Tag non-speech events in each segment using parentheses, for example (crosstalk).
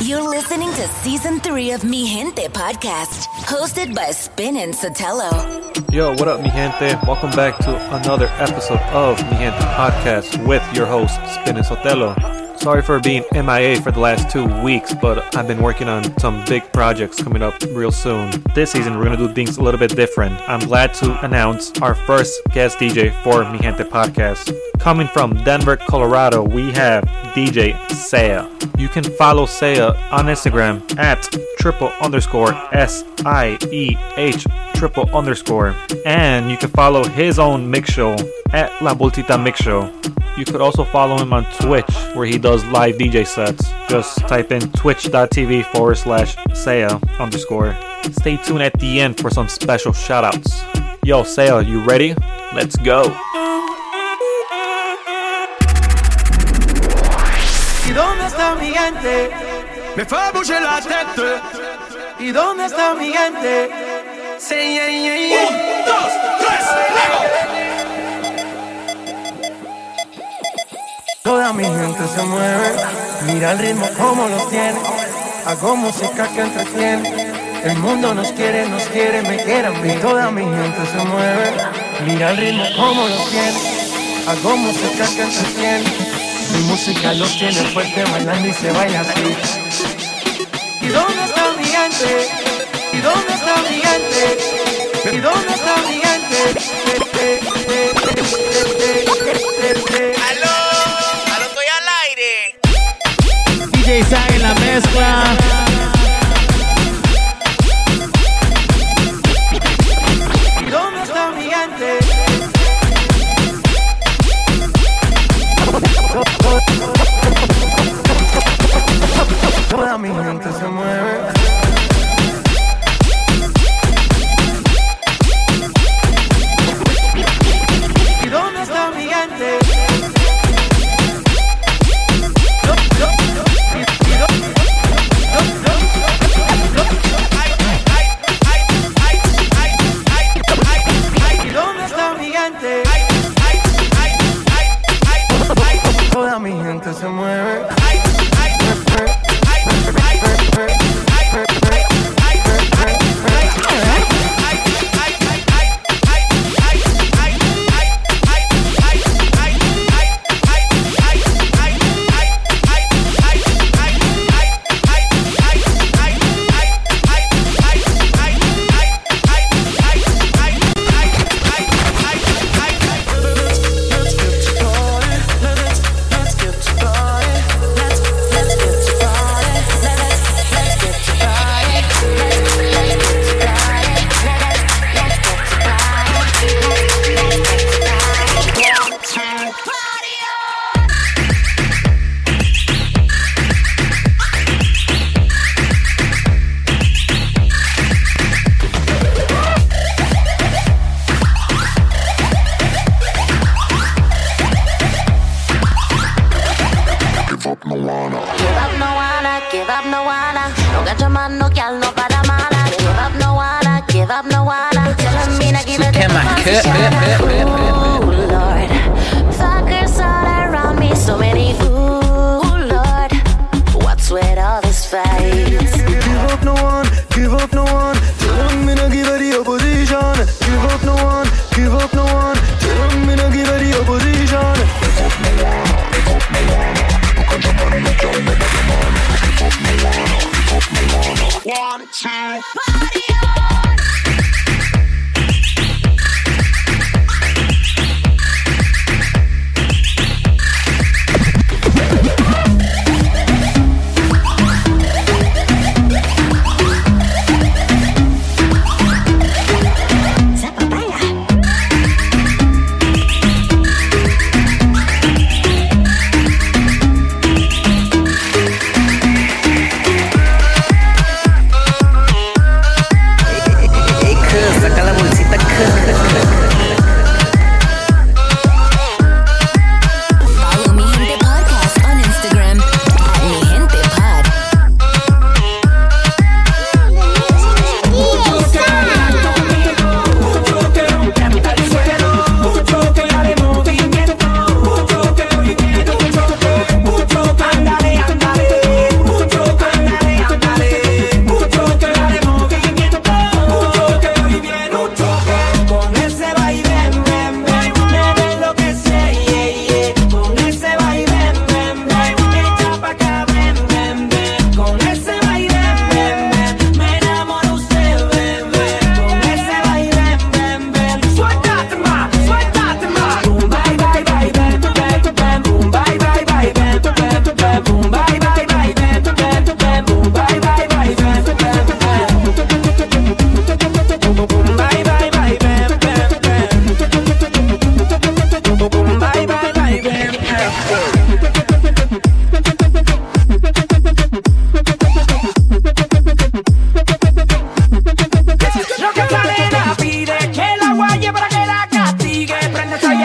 You're listening to season three of Mi Gente podcast, hosted by Spin and Sotelo. Yo, what up, mi gente? Welcome back to another episode of Mi Gente podcast with your host, Spin and Sotelo. Sorry for being MIA for the last two weeks, but I've been working on some big projects coming up real soon. This season, we're gonna do things a little bit different. I'm glad to announce our first guest DJ for Mi Gente podcast. Coming from Denver, Colorado, we have DJ Saya. You can follow Saya on Instagram at triple underscore S I E H triple underscore. And you can follow his own mix show at La Bultita Mix Show. You could also follow him on Twitch where he does live DJ sets. Just type in twitch.tv forward slash Saya underscore. Stay tuned at the end for some special shoutouts. Yo, Saya, you ready? Let's go. ¿Y dónde está? Me fait bouger la tête. ¿Y dónde está mi gente? C'est yeah, yeah, yeah. Un, dos, tres, Toda mi gente se mueve, mira el ritmo como los tiene. Hago música que entretiene. El mundo nos quiere, nos quiere, me quiere a mí. Toda mi gente se mueve, mira el ritmo como los tiene. Hago música que entretiene. Mi música los tiene fuerte bailando y se baila así. ¿Y dónde está mi gente? ¿Y dónde está mi gente? ¿Y dónde está mi gente? DJ en la mezcla.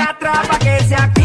atrapa que se acabe.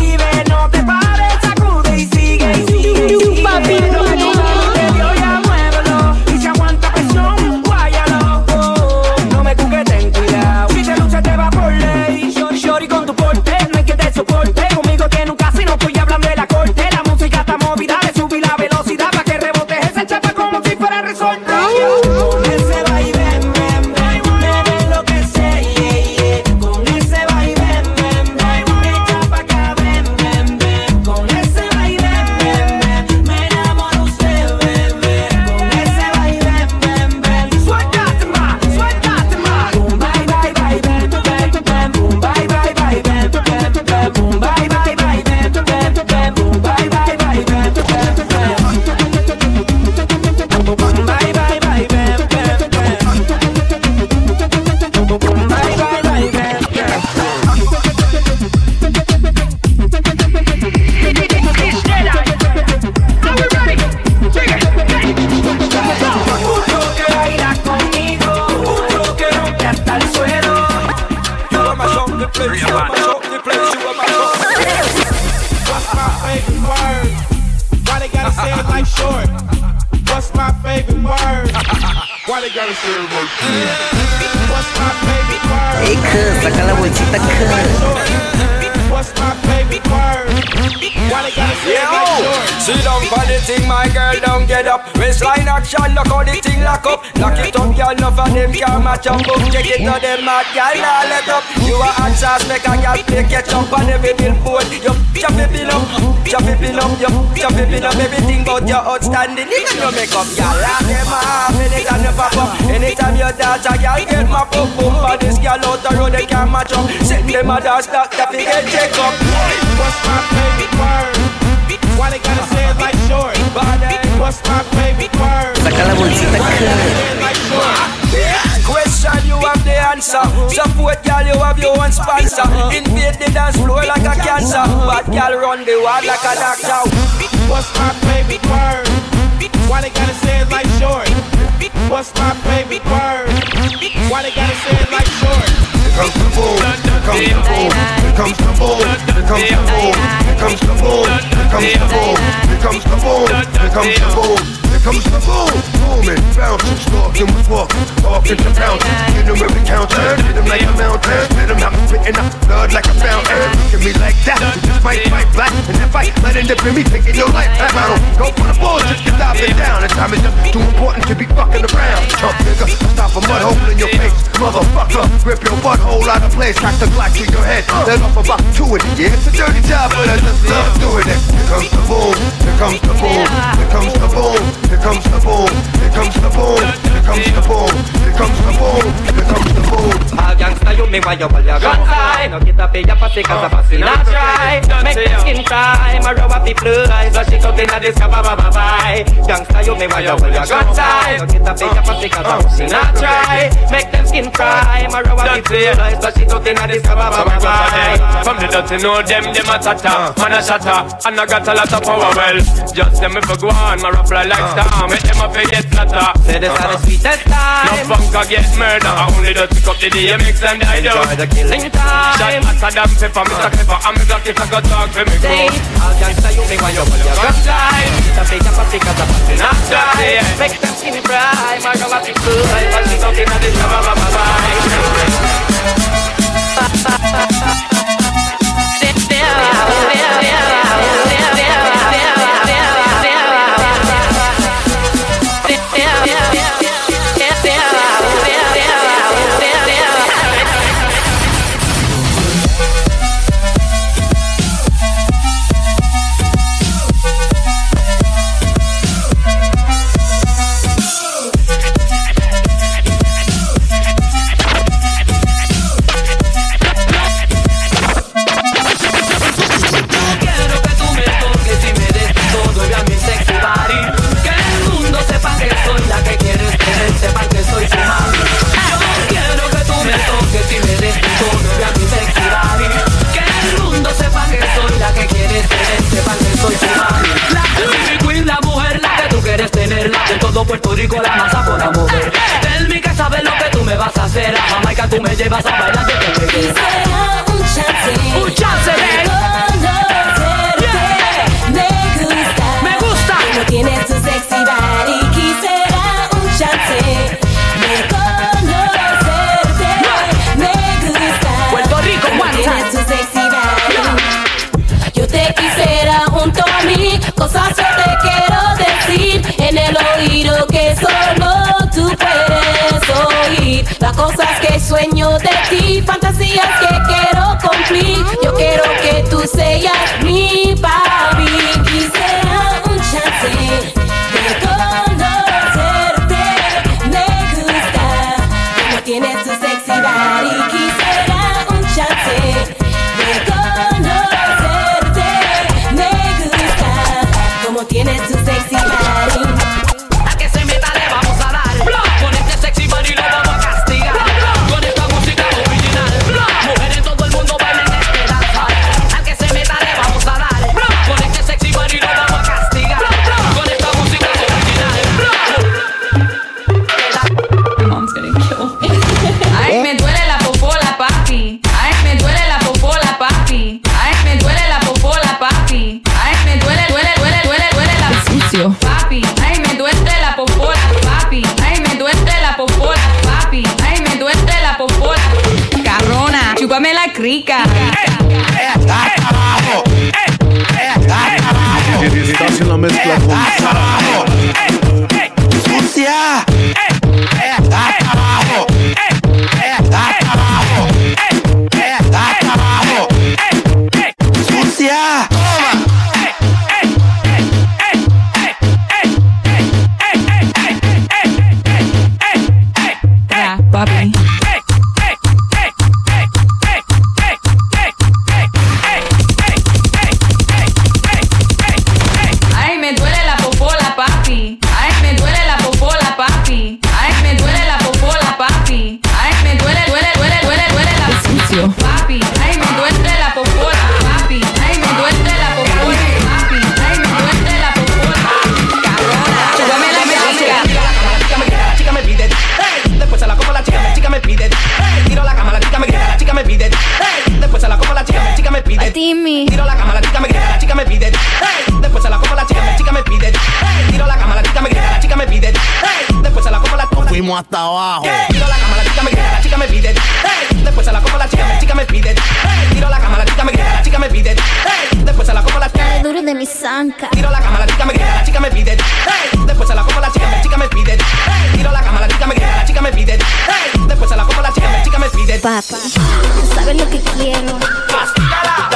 Them mad, girl, now let up. You a hot sauce, make a girl play catch up on every billboard. You chop it pin up, chop it pin up, you chop it pin up. Everything about your outstanding, even your makeup, girl, lock them off. Anytime you pop up, anytime you dance, a girl get my pump boom. For this girl out the road, they can't match up. Send them a dance, stop, stop, get check up. What's my favorite word? Why they gotta say it like short? What's my favorite word? Saca la bolsita, cuz man, you have the answer. Support girl, you have your own sponsor. Invade the dance floor like a cancer. Bad girl run the world like a doctor. What's my baby bird? Why they gotta say it like short? What's my baby bird? Why they gotta say it like short? Here comes the bull, here comes the bull, here comes the bull, here comes the bull, here comes the bull, here comes the bull, here comes the bull, here comes the bull comes the boom, booming, bouncing, stalking with walking, talking to bouncing, hit him every counter, hit him like a mountain, hit him out spitting out blood like a fountain, look at me like that, just might fight black, and if I let end up in me taking your life, I don't go for the bullshit, just stop it down, and time is just too important to be fucking around, chump nigga, stop a mud hole in your face, motherfucker, rip your butthole out of place, crack the glass in your head, let off about two it, yeah, it's a dirty job, but I just love doing it, here comes the boom, here comes the boom, here comes the boom, here comes to the boom, here comes to the boom, here comes to the boom, here comes to the boom, here comes the boom. A gangsta you me why you call your gun high No get a pay ya pase cause a pussy not try Make the skin cry My rubber people eyes So she out inna this kaba bye bye Gangsta you me why you call your gun high No get a pay ya pase cause a pussy not try Make them skin cry My rubber people eyes So she out inna this kaba bye bye From the dirty know them, them a tata Man a shatter, and I got a lot of power well. Just them if I go on, my rap fly like uh alarm, make them a pay get flatter. Say this are the sweetest time. No bunker get murder, I only do pick up the DMX and the die down. Enjoy the killing time. Shot hotter than pepper, Mr. Clever, uh. I'm the Glock if I go talk for me. Dave, I'll gangsta you, me want you, but you're gonna die. It's a plate of a pick up, but not die. Make them skinny fry, my grandma be cool, I'm passing out in a dish, bye bye bye bye. papi. Sabes lo que quiero. Mastícala.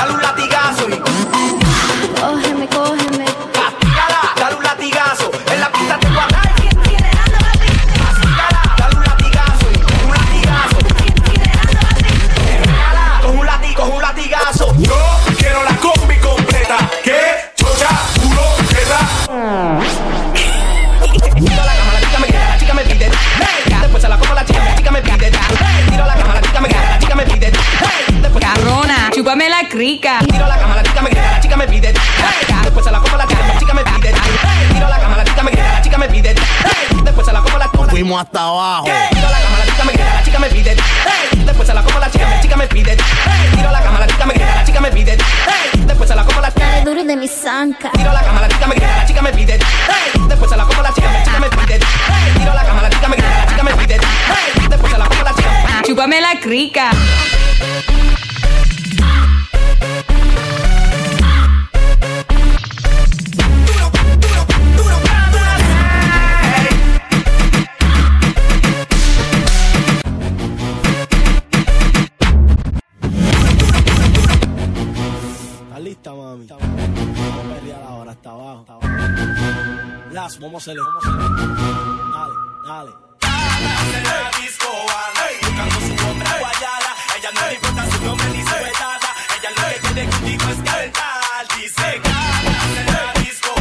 hasta abajo. Tiro a la cama, la chica me grita, la chica me pide. Hey. Después se la como la chica, la chica me pide. Hey. Tiro a la cama, la chica me grita, la chica me pide. Hey. Después se la como la chica. Dale duro de mi zanca. Tiro a la cama, la chica me grita, la chica me pide. Hey. Después se la como la chica, la chica me pide. Hey. Tiro a la cama, la chica me grita, la chica me pide. Hey. Después se la como la chica. Chúpame la crica. cómo se le. Cómo se le. Dale, dale. Hey. la disco, buscando su hombre guayala. Ella no le importa su nombre ni su edad. Ella lo que quiere contigo es cantar. Dice, gana, la disco,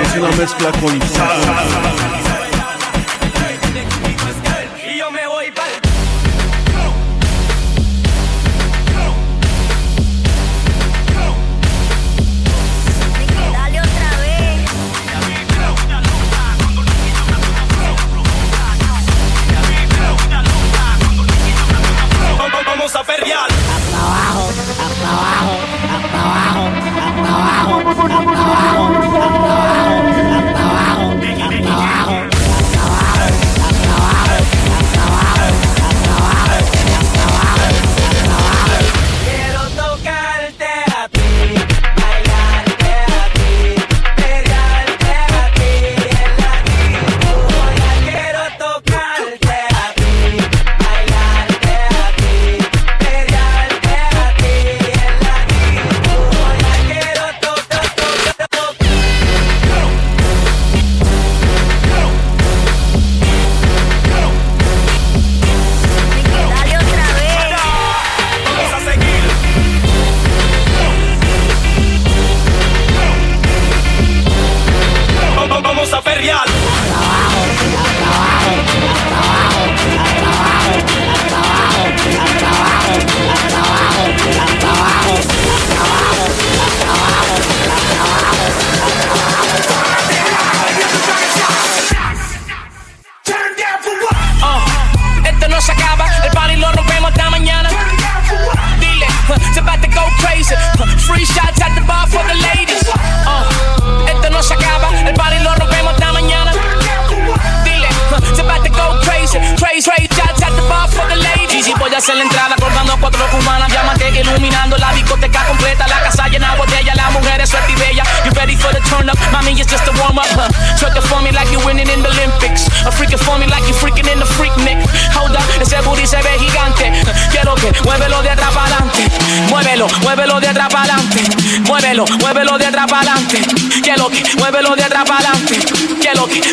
Es una mezcla con salsa.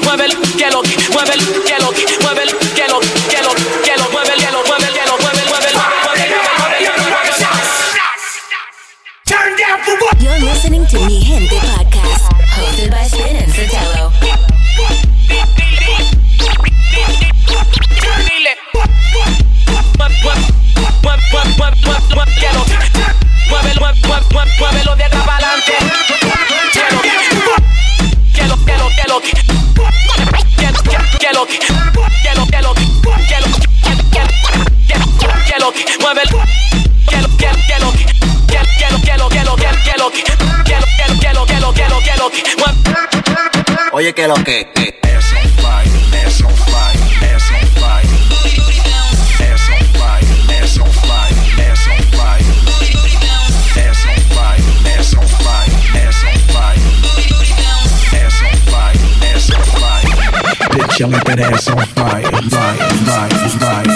muévelo, que lo, muévelo, que Oye, que lo que. Ass on fire, ass on fire, ass on fire. Ass on fire, ass on fire, ass on fire. Ass on fire, ass on fire, ass on fire. Ass on fire, ass on fire. Bitch, I let that ass on fire, fire, fire, fire.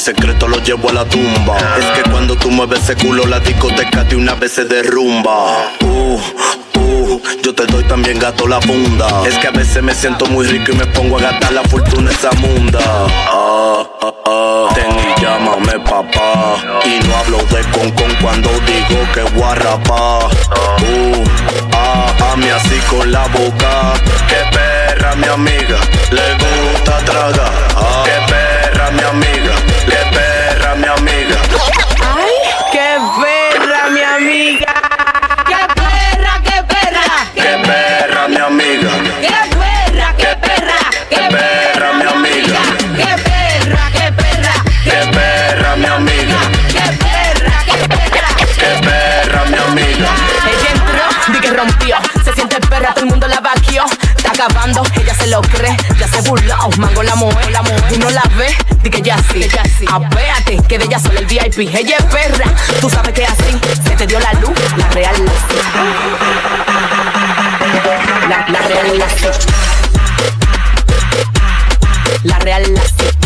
Secreto lo llevo a la tumba. Es que cuando tú mueves ese culo la discoteca de una vez se derrumba. Uh, uh, yo te doy también gato la funda. Es que a veces me siento muy rico y me pongo a gastar la fortuna esa munda. Ah, ah, ah. Y llámame papá. Y no hablo de con con cuando digo que guarrapa. Uh, ah, a mí así con la boca. Que perra mi amiga, le gusta tragar. Ah, que Está acabando, ella se lo cree. Ya se burló, mango la mueve, la mueve. Tú no la ves, di que ya sí. Ya sí. Apéate, que de ella solo el VIP. Ella es perra, tú sabes que así se te dio la luz, la real. La, la real, la La real, la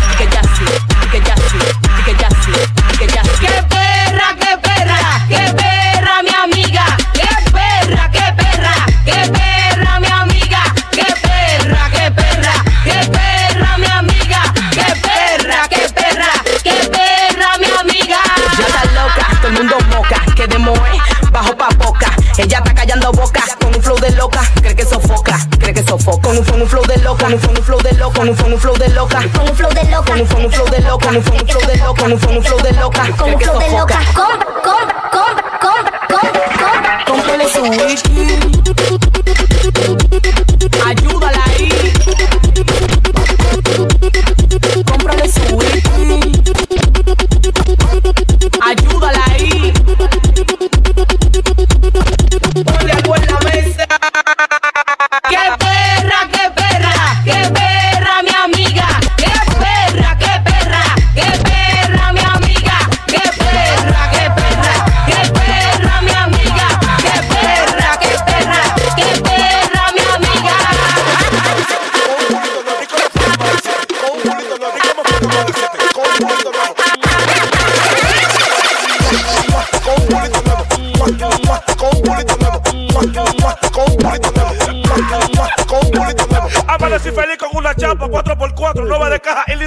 sofoca. Con un, con un flow de loca, con un, con un flow de loca, con un, con un flow de loca. Con un flow de loca, con un, con un flow de loca, con un, con un flow de loca, con un, con un flow de loca. Con un flow de loca. Compra, compra, compra, compra, compra, compra. Cómprale su wiki. Ayúdala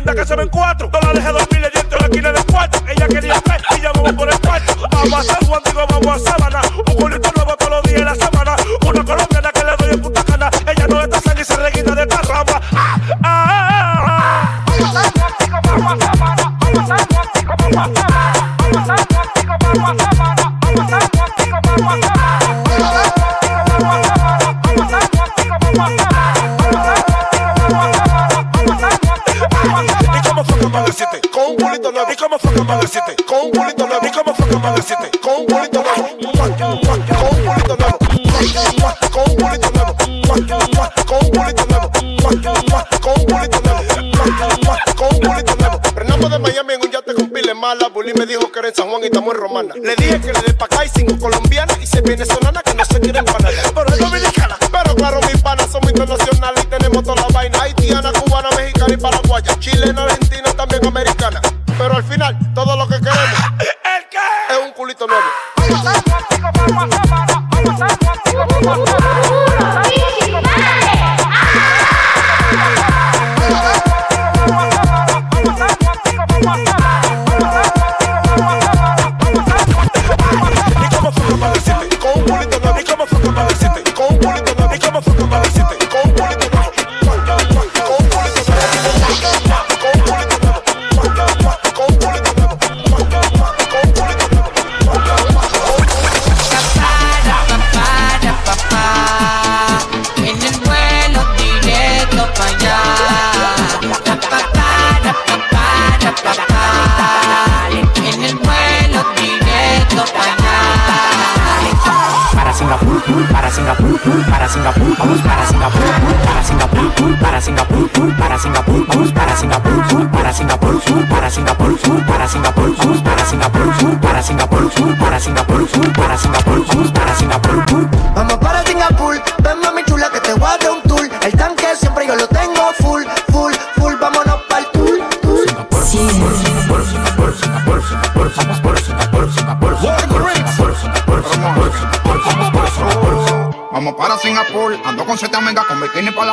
cuenta que se ven cuatro. No la dejes dormir. Con un culito nuevo. ¿Y cómo fue que amaneciste? Con un culito nuevo. Con un culito nuevo. Con un culito nuevo. Con un culito nuevo. Con un culito nuevo. Con un culito nuevo. Frenamos de Miami en un yate con pile mala. Bully me dijo que era en San Juan y estamos en Romana. Le dije que le dé pa' acá y cinco colombianas y se venezolana que no se quieren parar. Pero es dominicana. Pero claro, mis panas somos internacionales y tenemos toda la vaina. Haitiana, cubana, mexicana y paraguaya. Chilena, argentina, también americana. Pero al final, todo lo que queremos (laughs) es un culito nuevo.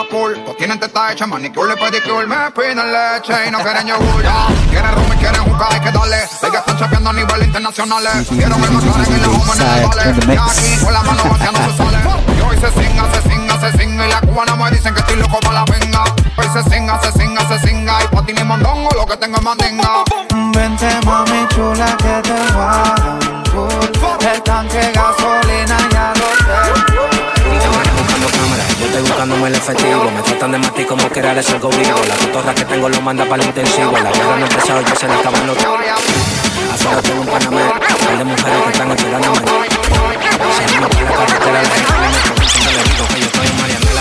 Bikini para la pool. Todos tienen teta hecha, manicure y pedicure. Me piden leche y no quieren yogur. ya. Quieren rum y quieren jugar, hay que darle. Sé que están chapeando a nivel internacional. Quiero ver más en la home en el vale. Y aquí con la mano vaciando se sale. Y hoy se singa, se singa, se singa. Y la cubana me dicen que estoy loco para la venga. Hoy se singa, se singa, se singa. Y pa' ti ni mondongo, lo que tengo es mandinga. Vente mami chula que te voy a dar un tour. El tanque gasolina ya estoy buscándome el efectivo. Me tratan de matar como que era algo vivo. La cotorra que tengo lo manda para el intensivo. La guerra no ha empezado, ya se le acaban los Afuera tengo un panamé, par de mujeres que están esperándome. Salimos por la carretera, la gente me pregunta, le digo que yo estoy en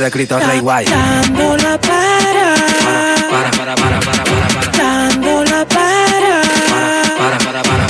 de Cristo Rey Guay. Dando la para, Para, para, para, para, para, para. dando la para, Para, para, para, para, para, para.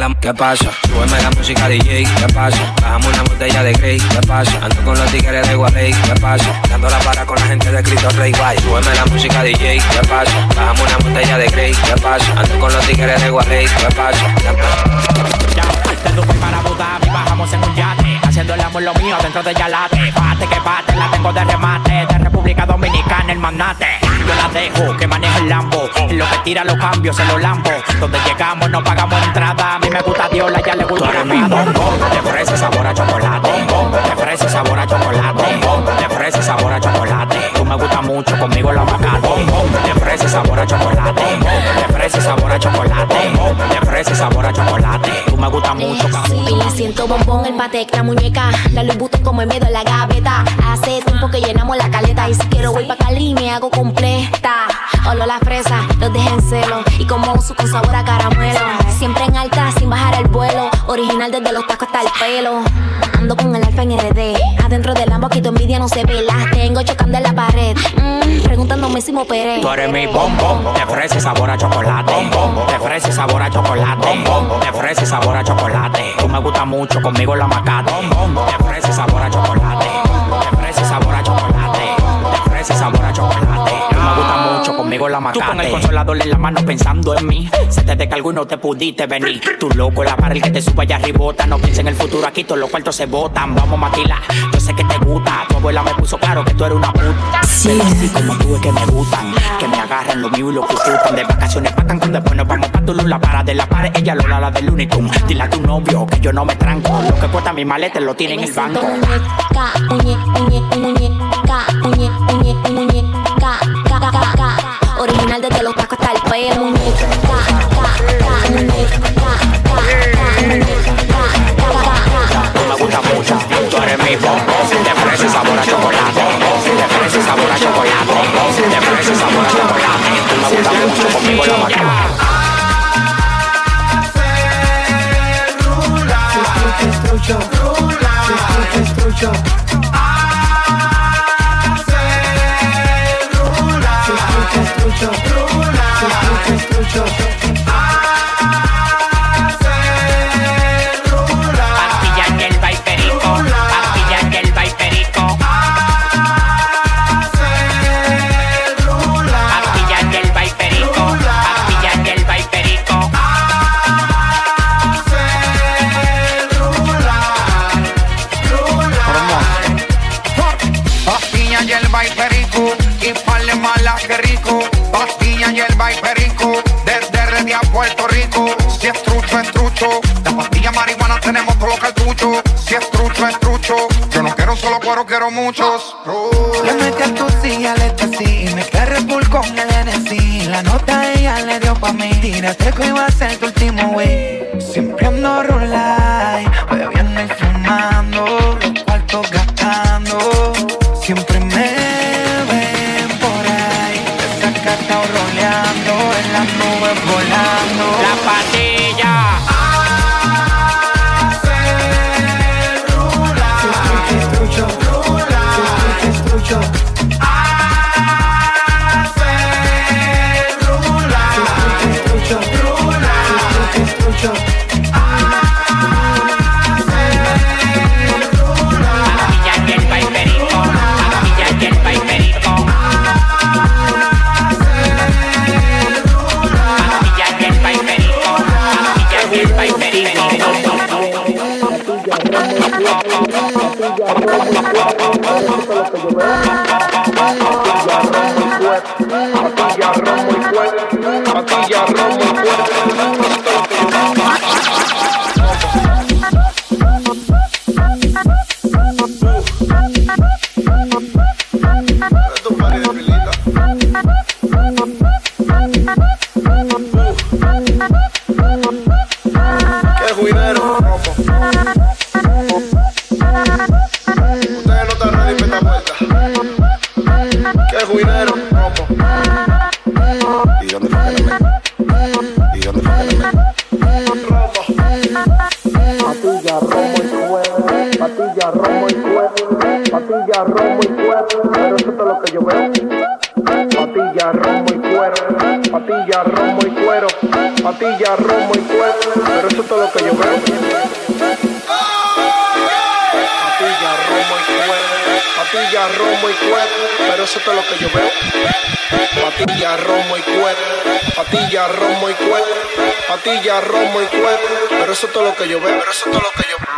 Marianela. ¿Qué pasa? Súbeme la música DJ, ¿qué pasa? Bajamos una botella de Grey, ¿qué pasa? Ando con los tigres de Gualey, ¿qué pasa? Dando la para con la gente de Cristo Rey Guay. Súbeme la música DJ, ¿qué pasa? Bajamos una botella de Grey, ¿qué pasa? Ando con los tigres de Gualey, ¿qué pasa? De Dubai para Abu bajamos en un yate Haciendo el amor lo mío dentro de Yalate Bate que bate, la tengo de remate De República Dominicana el mandate yo la dejo, que maneja el Lambo. En lo que tira los cambios, se los lambo. Donde llegamos no pagamos entrada. A mí me gusta Diola, ya le gusta mi bombón. De fresa y sabor a chocolate. De fresa y sabor a chocolate. De fresa y sabor a chocolate. Tú me gusta mucho, conmigo la macate. De fresa y sabor a chocolate. De fresa y sabor a chocolate. De fresa y sabor a chocolate. Tú me gusta mucho, Sí, siento bombón, el patek, la muñeca, la Vuitton como el medio de la gaveta. Hace tiempo que llenamos la caleta y si quiero voy pa' Cali me hago completa. Olo la fresa, los dejen en celo y como uso con sabor a caramelo. Siempre en alta sin bajar el vuelo, original desde los tacos hasta el pelo. Ando con el alfa en RD, adentro del Lambo quito envidia no se ve, las tengo chocando en la pared. Mm, preguntándome si me operé. Tú eres mi bombón, fresa y sabor a chocolate. De fresa y sabor a chocolate. De fresa y sabor a chocolate. Tú me gusta mucho, conmigo la macate. De fresa y sabor a chocolate. Conmigo la macate. Tú con el consolador en la mano pensando en mí. Se te descargó y no te pudiste venir. Tú loco, la barra el que te sube allá arribota. No pienses en el futuro, aquí todos los cuartos se botan. Vamos a maquilar, yo sé que te gusta. Tu abuela me puso claro que tú eres una puta. Pero así como tú es que me gustan. Que me agarran lo mío y lo que ocultan. De vacaciones pa' Cancún, después nos vamos pa' Tulum. La para de la pared, ella lo la del Unicum. Dile a tu novio que yo no me tranco. Lo que cuesta mi maleta lo tiene en el banco. Muñeca, muñeca, muñeca, me gusta mucho, tú eres mi bombón. De fresa y sabor a chocolate. De fresa y sabor a chocolate. De fresa y sabor a chocolate. Me gusta mucho, conmigo la macate. jump. Quiero muchos. Patilla, romo y cuero, patilla, romo y cuero, patilla, romo y cuero, pero eso es todo lo que yo veo. Pero eso es todo lo que yo veo.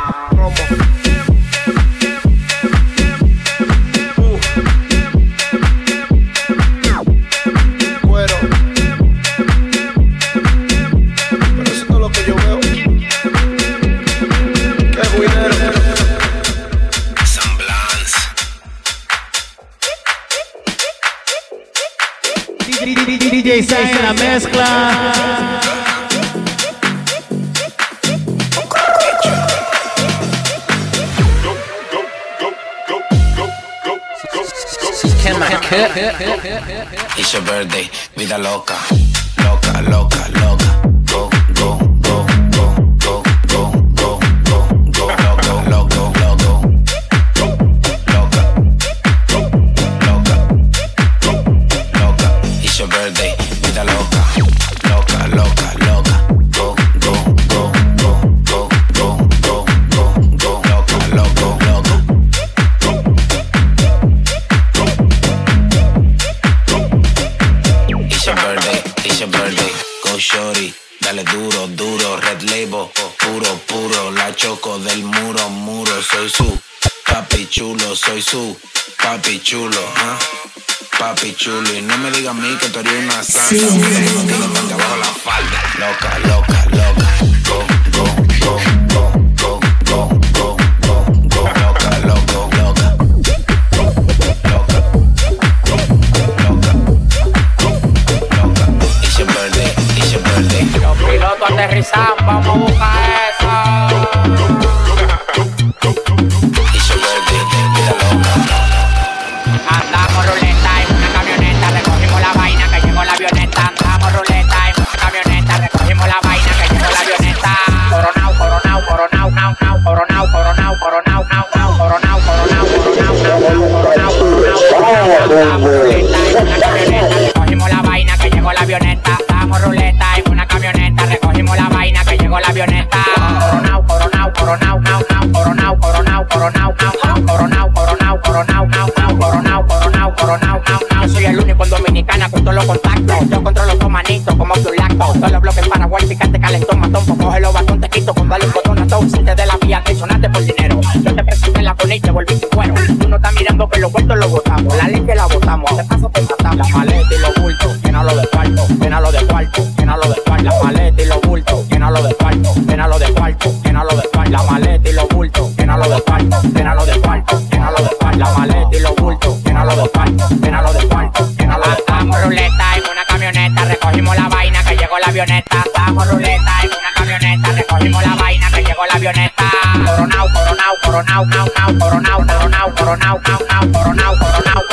It's your birthday, vida loca, shorty, dale duro, duro, red label, puro, puro, la choco del muro, muro. Soy su papi chulo, soy su papi chulo, ¿ah? Papi chulo, y no me digas a mí que tú eres una santa. Sí. No tienes tanta abajo la falda. Loca, loca, loca. Go, go, go, go, aterrizan, vamos a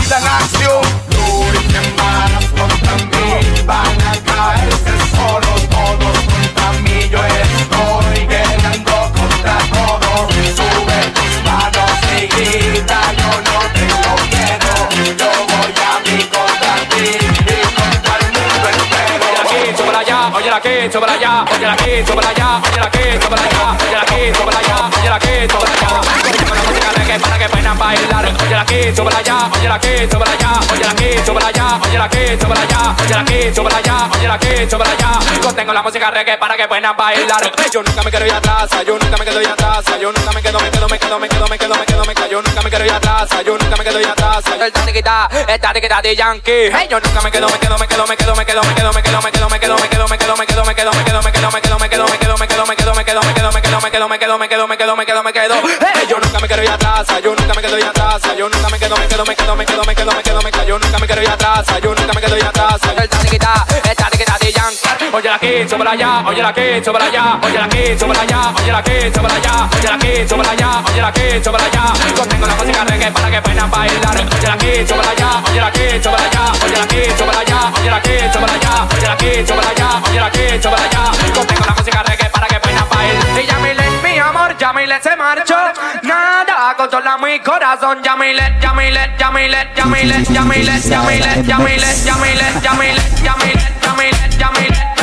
vida nasceu. Oye la que, sobre allá, oye la que, sobre allá, oye la que, sobre allá, oye la que, sobre allá, oye la que, sobre allá. Con la música reggae para que puedan bailar. Oye la que, sobre allá, sobre allá, oye la que, sobre allá, sobre allá, oye la que, sobre allá, allá. La música reggae para que puedan bailar. Yo nunca me quiero ir atrás, yo nunca me quedo ir yo nunca me quedo, me quedo, me quedo, me quedo, me quedo, me quedo, me quedo, yo nunca me quiero ir yo nunca me quedo ir atrás. El de Yankee. Yo nunca me quedo, me quedo, me quedo, me quedo, me quedo, me quedo, me quedo, me quedo, me quedo, me quedo, me quedo, me quedo, me quedo, me quedo, me quedo, me quedo, me quedo, me quedo, me quedo, me quedo, me quedo, me quedo, me quedo, me quedo, me quedo, me quedo, me quedo, me quedo, me quedo. Hey, yo nunca me quiero ir atrás, yo nunca me quedo ir atrás, yo nunca me quedo, me quedo, me quedo, me quedo, me quedo, me quedo, me quedo, yo nunca me quiero ir atrás, yo nunca me quedo ir atrás. El Oye la que, sobre allá, oye la que, sobre allá, oye la que, sobre allá, oye la que, sobre allá, oye la que, sobre allá, oye la que, sobre allá. Yo tengo la música reggae para que puedan bailar. Oye la que, sobre allá, oye la que, sobre allá, oye la que, sobre allá, oye la que, sobre allá, oye la que, sobre allá, oye la que, sobre allá. Yo tengo la música reggae para que puedan bailar. Y Yamile, mi amor, Yamile se marchó. Nada controla mi corazón. Yamile, Yamile, Yamile, Yamile, Yamile, Yamile, Yamile, Yamile, Yamile, Yamile, Yamile, Yamile,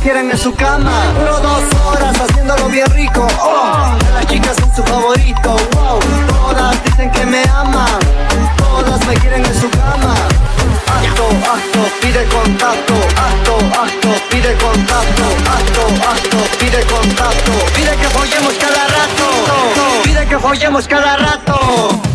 quieren en su cama. Duro dos horas haciéndolo bien rico. Oh, las chicas soy su favorito. Wow, todas dicen que me aman. Todas me quieren en su cama. Acto, acto, pide contacto. Acto, acto, pide contacto. Acto, acto, pide contacto. Pide que follemos cada rato. Pide que follemos cada rato.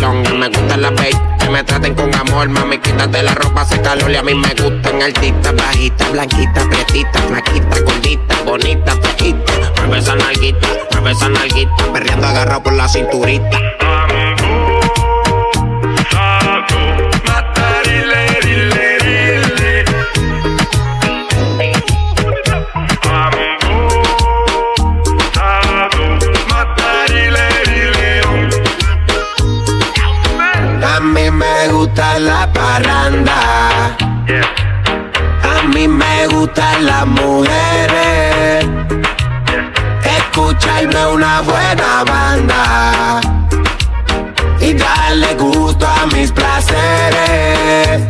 Me gusta la bass, que me traten con amor, mami, quítate la ropa, hace calor y a mí me gustan altitas, bajitas, blanquitas, prietitas, flaquitas, gorditas, bonitas, flaquitas, mueve esa nalguita, mueve esa nalguita, perreando agarrado por la cinturita. Gusta la parranda. A mí me gustan las mujeres. Escucharme una buena banda. Y darle gusto a mis placeres.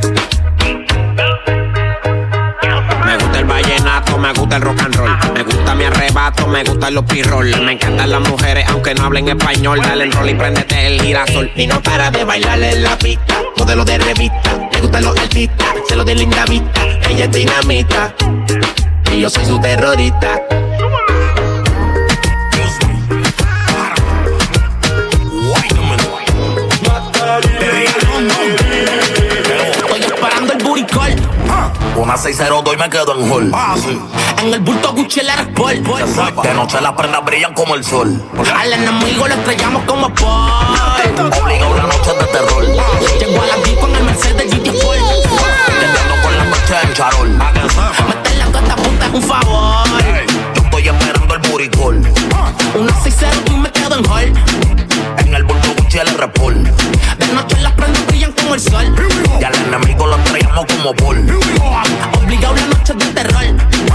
Me gusta el vallenato, me gusta el rock and roll. Me gusta mi arrebato, me gustan los pirrol. Me encantan las mujeres, aunque no hablen español. Dale el rol y préndete el girasol. Y no para de bailar en la pista. Modelo de revista. Me gustan los artistas. Se lo de linda vista. Ella es dinamita. Y yo soy su terrorista. Una 602 y me quedo en hall. En el bulto Gucci el Sport. De noche las prendas brillan como el sol. Al enemigo lo estrellamos como Paul. Obliga una noche de terror. Llegó a la disco en el Mercedes GT Sport. Tendiendo con la noche en charol. Meter la costa punta es un favor. Yo estoy esperando el buricol. Una 602 y me quedo en hall. En el bulto Gucci el repol. De noche las prendas brillan como el sol. Y al enemigo lo traíamos como Paul. Obligado la noche de terror.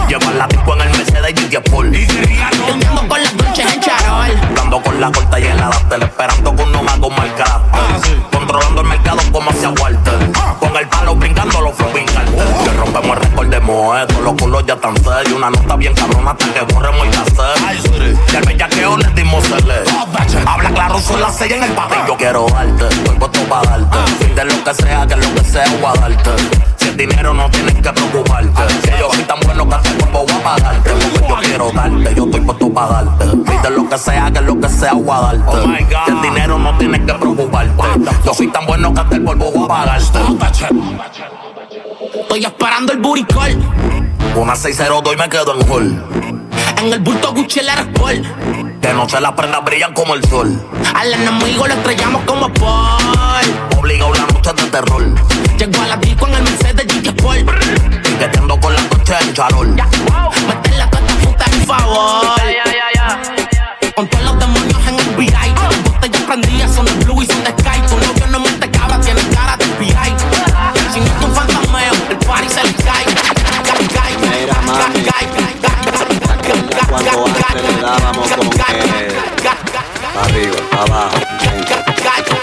Lleva la disco en el Mercedes GT Sport. Tendiendo con las noches en charol. Dando con la corta y en la Dactel, esperando con un mago mal carácter. Controlando el mercado como hacia Walter. Con el palo brincando los flow Que rompemos el moedo, los culos ya están serios. Una nota bien cabrona hasta que borremos el cassette. Y al bellaqueo les dimos cele. Habla claro, son las seis en el patio. Yo quiero darte, estoy puesto pa' darte. Fin de lo que sea, que lo que sea, voy a darte. Si el dinero no tienes que preocuparte. Si yo soy tan bueno que hasta el cuerpo voy a pagarte. Porque yo quiero darte, yo estoy puesto pa' darte. Pide lo que sea, que lo que sea, voy a darte. Si el dinero no tienes que preocuparte. Yo soy tan bueno que hasta el polvo voy a pagarte. Estoy esperando el buricol. Una 602 y me quedo en hall. En el bulto Gucci el Sport. De noche las prendas brillan como el sol. Al enemigo lo estrellamos como Paul. Obliga una noche de terror. Llegó a la disco en el Mercedes GT Sport. Piqueteando con la noche en charol. Meter la costa punta es un favor. Con todos los le dábamos con que pa' arriba, pa' abajo, lento.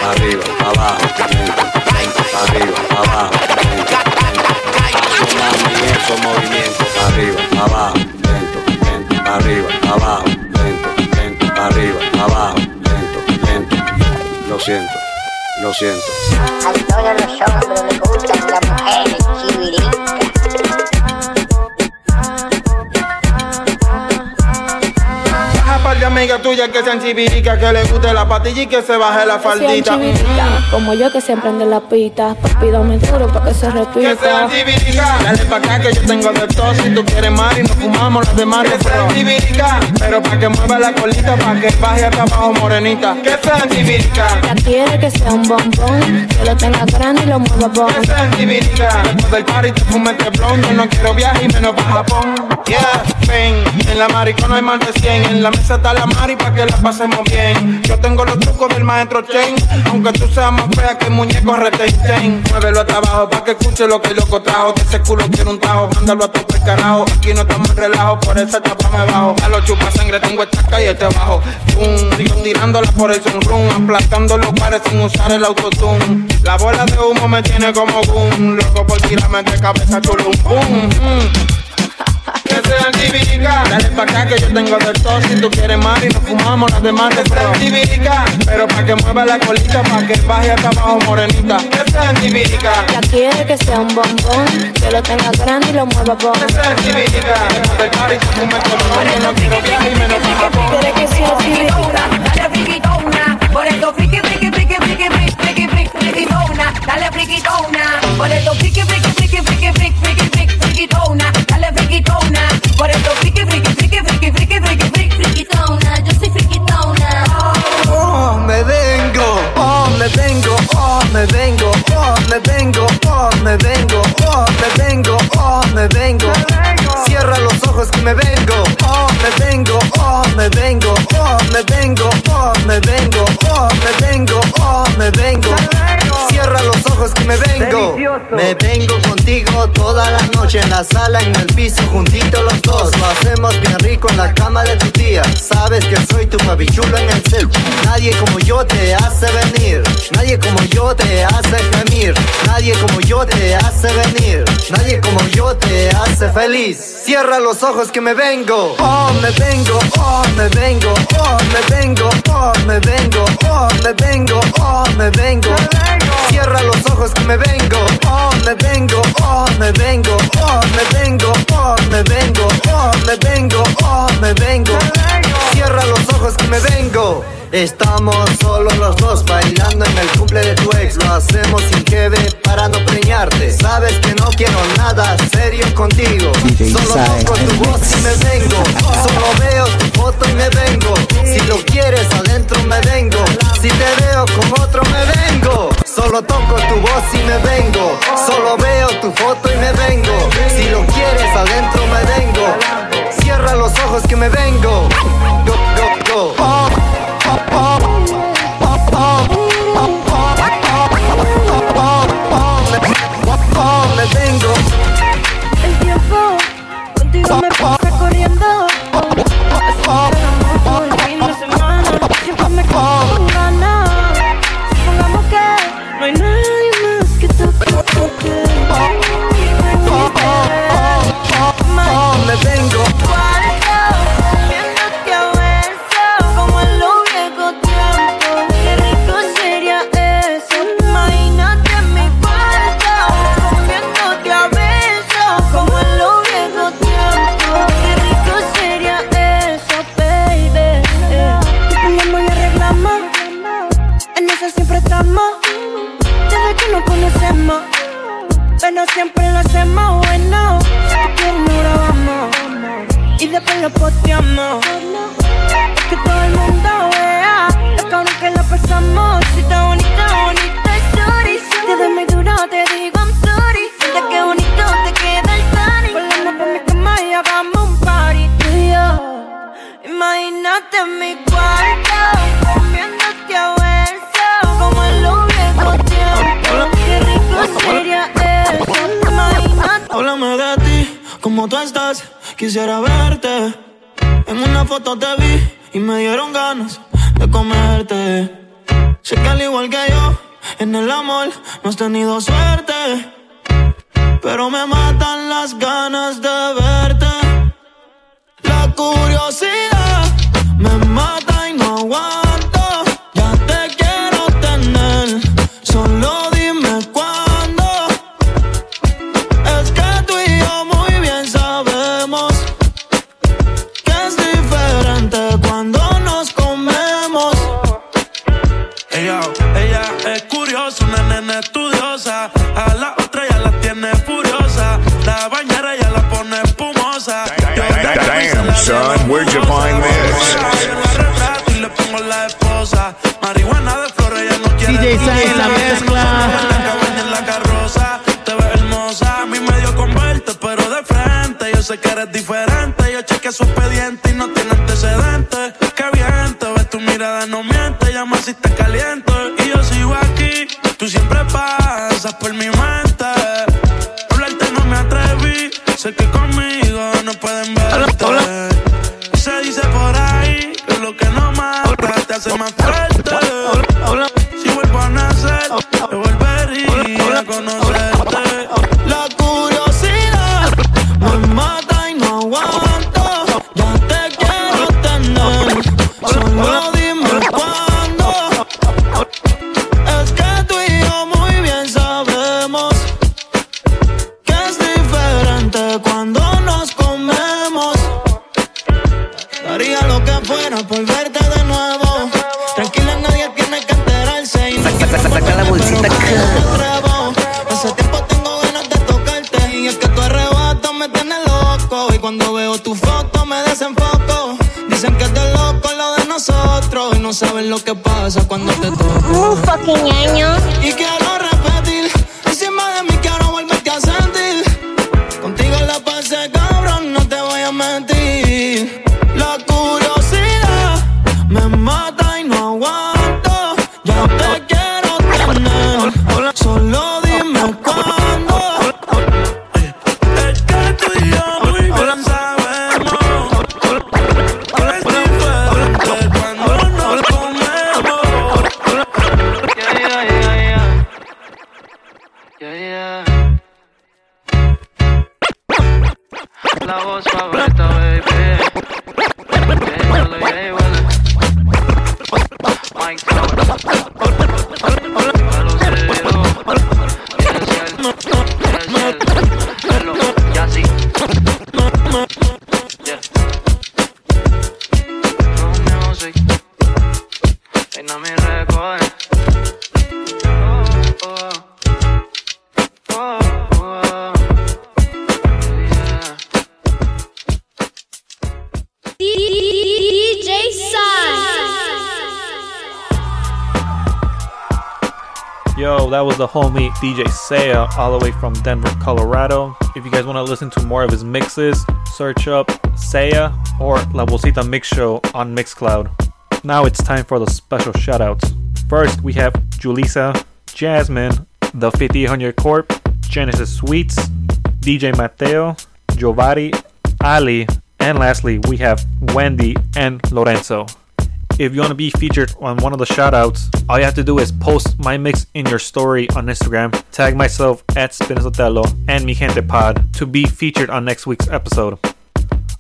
Pa' arriba, pa' abajo, lento. Pa' arriba, pa' abajo, lento. Esos movimientos. Pa' arriba, pa' abajo, lento, lento. Pa' arriba, pa' abajo, lento, lento. Pa' arriba, pa' abajo, lento, lento. Lo siento, lo siento. A todos los hombres les gustan las mujeres chiviritas. Que sean chivirica, que le guste la patilla y que se baje la faldita. Como yo que siempre ande la pita. Papi, dame duro para que se repita. Que sean chivirica, dale pa' acá que yo tengo de todo. Si tú quieres mar y nos fumamos las demás. Que sean chivirica, pero pa' que mueva la colita, pa' que baje hasta abajo morenita. Que sean chivirica. Ya quiere que sea un bombón, que lo tenga grande y lo mueva bon. Que sean chivirica, después del party te fumes este blond. Yo no quiero viaje y menos pa' Japón. Yeah, ven, en la maricona hay más de 100. En la mesa está la mari pa' que la pasemos bien. Yo tengo los trucos del maestro Chen, aunque tú seas más fea que el muñeco retenchen. Muévelo hasta abajo pa' que escuche lo que el loco trajo. De ese culo quiero un tajo, mándalo a tope carajo. Aquí no estamos relajo, por esa chapa me bajo. A los chupa sangre tengo esta calle este bajo. Pum, digo, tirándola por el sunroom, aplastando los pares sin usar el autotune. La bola de humo me tiene como boom, loco por tirarme de cabeza chulo un boom. Chivirica, dale pa' acá que yo tengo de todo. Si tú quieres más y nos fumamos las demás de sean chivirica, pero pa' que mueva la colita, pa' que baje hasta abajo morenita. Que sean chivirica, Ya quiere que sea un bombón, que lo tenga grande y lo mueva bon. que sean chivirica. Después del party se fume todo el no quiero viaje y menos. Quiere que sea. Dale friquitona, por esto friki, friki, friki, friki, friki, friki, friki, friquitona, dale friquitona, por esto friki, friki, friki, friki, friki, friki, friki, friquitona, dale friquitona, por esto friki, friki, friki, friki, friki, friki, friki, friquitona, yo soy friquitona. Oh, me vengo, oh, me vengo, oh, me vengo, oh, me vengo, oh, me vengo, oh, me vengo, oh, me vengo. Cierra los ojos que me vengo, oh, me vengo, oh, me vengo, oh, me vengo, oh, me vengo, oh, me vengo, oh, me vengo. Cierra los ojos que me vengo. Me vengo contigo toda la noche en la sala, en el piso, juntitos los dos. Lo hacemos bien rico en la cama de tu tía. Sabes que soy tu papichulo en el cel. Nadie como yo te hace venir. Nadie como yo te hace gemir. Nadie como yo te hace venir. Nadie como yo te hace feliz. Cierra los ojos que me vengo. Oh, me vengo, oh, me vengo, oh, me vengo, oh, me vengo, oh, me vengo, oh, me vengo. Cierra los ojos que me vengo. Oh, me vengo, oh, me vengo, oh, me vengo, oh, me vengo, oh, me vengo, oh, me vengo. Cierra los ojos que me vengo. Estamos solo los dos bailando en el cumple de tu ex. Lo hacemos sin que ve para no preñarte. Sabes que no quiero nada serio contigo. Solo toco tu voz y me vengo. Solo veo tu foto y me vengo. Si lo quieres adentro me vengo. Si te veo vengo. Solo toco tu voz y me vengo. Solo veo tu foto y me vengo. Si lo quieres adentro me vengo. Cierra los ojos que me vengo. locura. Saya, all the way from Denver, Colorado. If you guys want to listen to more of his mixes, search up Saya or La Bolsita Mix Show on Mixcloud. Now it's time for the special shoutouts. First, we have Julissa, Jasmine, The 5800 Corp, Genesis Sweets, DJ Mateo, Jovari, Ali, and lastly, we have Wendy and Lorenzo. If you want to be featured on one of the shoutouts, all you have to do is post my mix in your story on Instagram, tag myself at Spinozotello and Mi Gente Pod to be featured on next week's episode.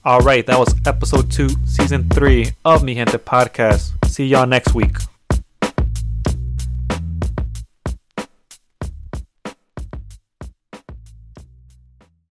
All right, that was episode two, season three of Mi Gente Podcast. See y'all next week.